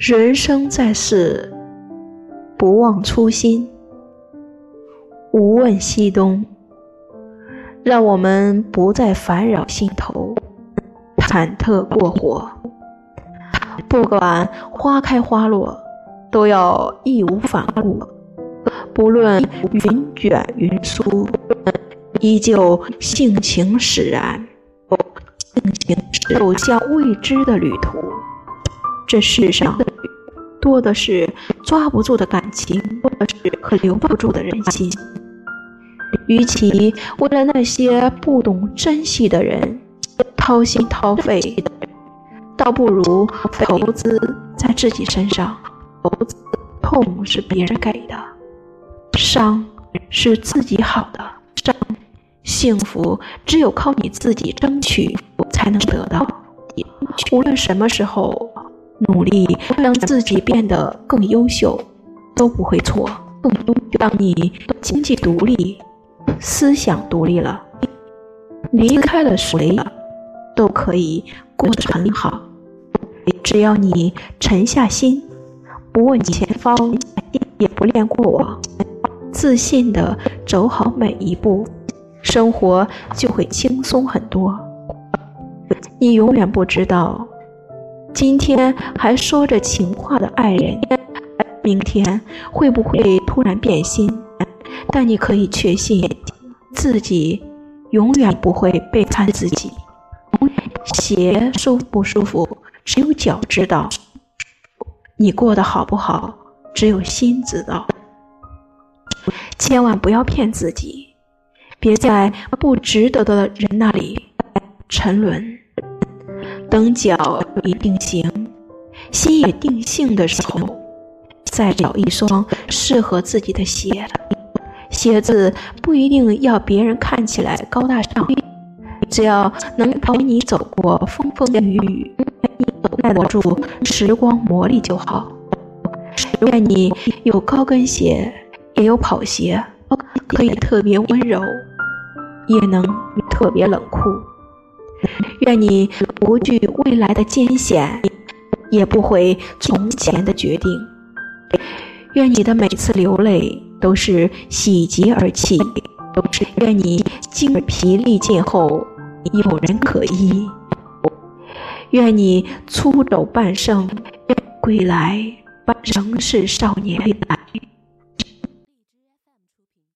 人生在世，不忘初心，无问西东。让我们不再烦扰心头，忐忑过火。不管花开花落，都要义无反顾。不论云卷云舒，依旧性情使然，性情走向未知的旅途。这世上。多的是抓不住的感情，多的是可留不住的人心。与其为了那些不懂珍惜的人掏心掏肺，倒不如投资在自己身上。痛是别人给的，伤是自己好的。伤，幸福只有靠你自己争取才能得到。无论什么时候。努力让自己变得更优秀，都不会错。当你经济独立、思想独立了，离开了谁，都可以过得很好。只要你沉下心，不问前方，也不恋过往，自信的走好每一步，生活就会轻松很多。你永远不知道。今天还说着情话的爱人，明天会不会突然变心？但你可以确信，自己永远不会背叛自己。鞋舒不舒服，只有脚知道；你过得好不好，只有心知道。千万不要骗自己，别在不值得的人那里沉沦。等脚已定型，心也定性的时候，再找一双适合自己的鞋。鞋子不一定要别人看起来高大上，只要能陪你走过风风雨雨，你耐得住时光磨砺就好。愿你有高跟鞋，也有跑鞋，可以特别温柔，也能特别冷酷。愿你不惧未来的艰险，也不悔从前的决定。愿你的每次流泪都是喜极而泣。都是愿你精疲力尽后有人可依。愿你出走半生，归来仍是少年。